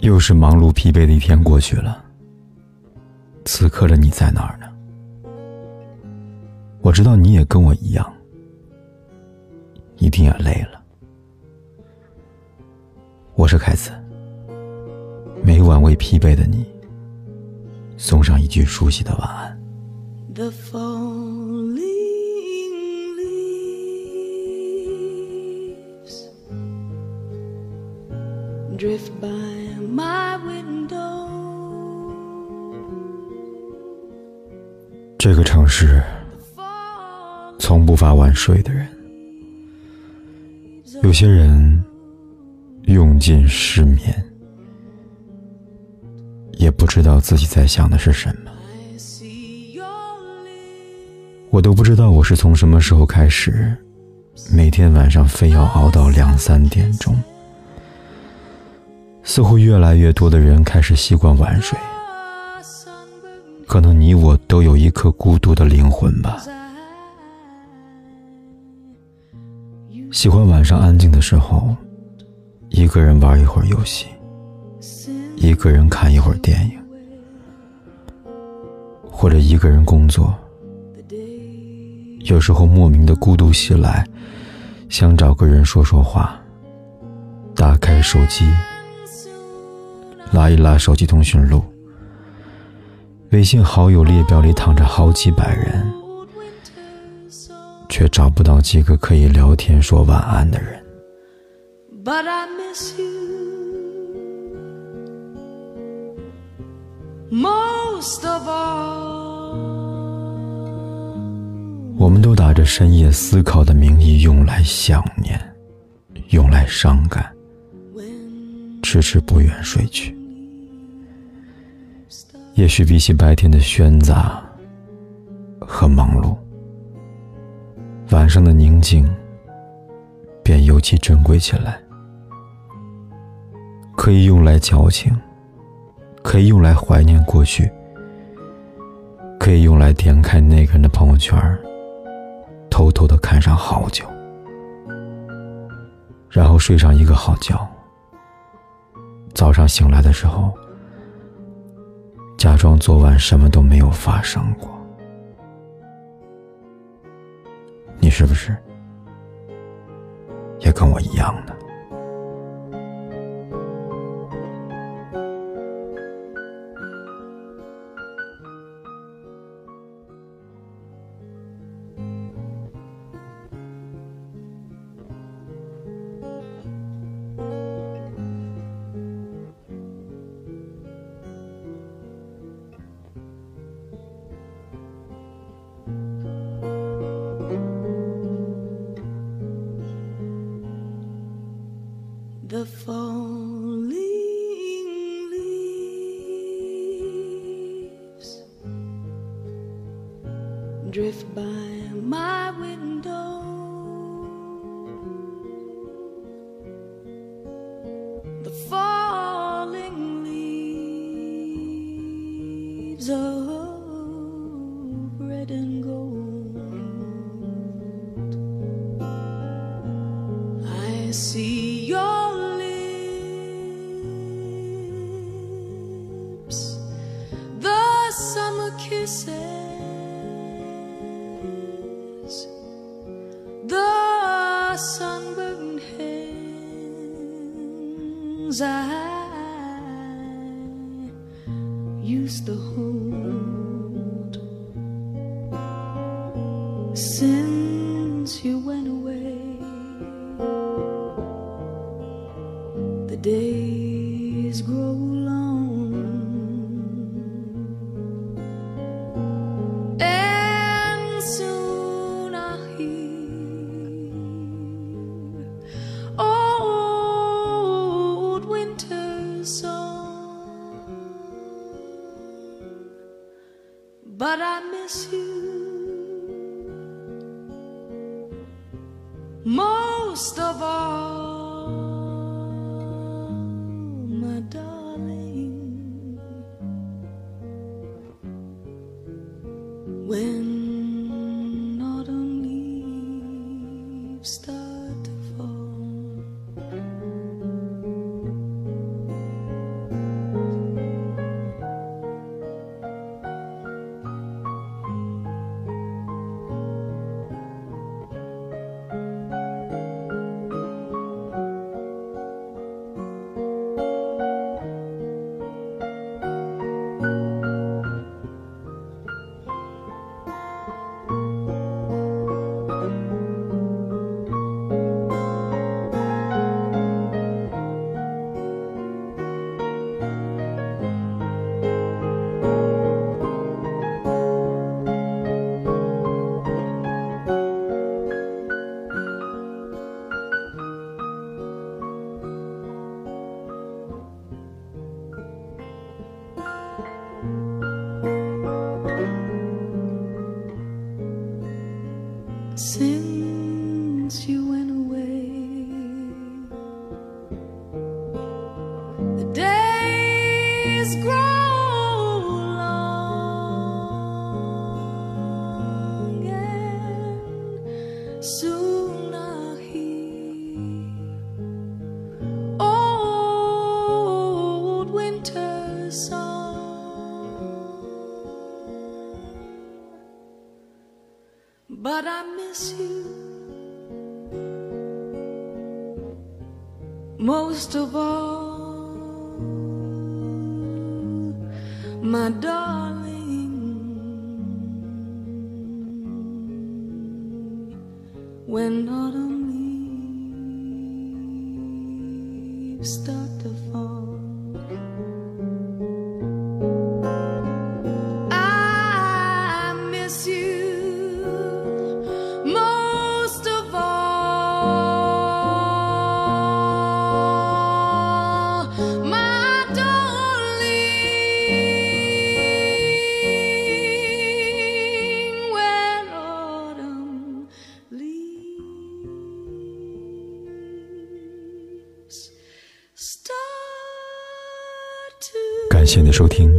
又是忙碌疲惫的一天过去了，此刻的你在哪儿呢？我知道你也跟我一样，一定也累了。我是凯子，每晚为疲惫的你送上一句熟悉的晚安。Drift by my window. 这个城市从不乏晚睡的人。有些人用尽失眠也不知道自己在想的是什么。我都不知道我是从什么时候开始每天晚上非要熬到两三点钟。似乎越来越多的人开始习惯晚睡，可能你我都有一颗孤独的灵魂吧，喜欢晚上安静的时候，一个人玩一会儿游戏，一个人看一会儿电影，或者一个人工作。有时候莫名的孤独袭来，想找个人说说话，打开手机。拉一拉手机通讯录，微信好友列表里躺着好几百人，却找不到几个可以聊天说晚安的人。我们都打着深夜思考的名义，用来想念，用来伤感，迟迟不愿睡去。也许比起白天的喧杂和忙碌，晚上的宁静便尤其珍贵起来。可以用来矫情，可以用来怀念过去，可以用来点开那个人的朋友圈，偷偷的看上好久，然后睡上一个好觉。早上醒来的时候。假装昨晚什么都没有发生过，你是不是也跟我一样呢？？the falling leaves drift by my window the falling leaves of kisses the sunburned hands I used to hold. Since you went away the days grow but I miss you grow long, and soon I'll hear old winter song. But I miss you most of all, my darling. When autumn leaves start to fall. 感谢你收听。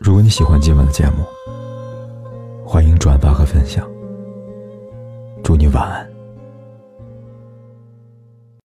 如果你喜欢今晚的节目，欢迎转发和分享。祝你晚安。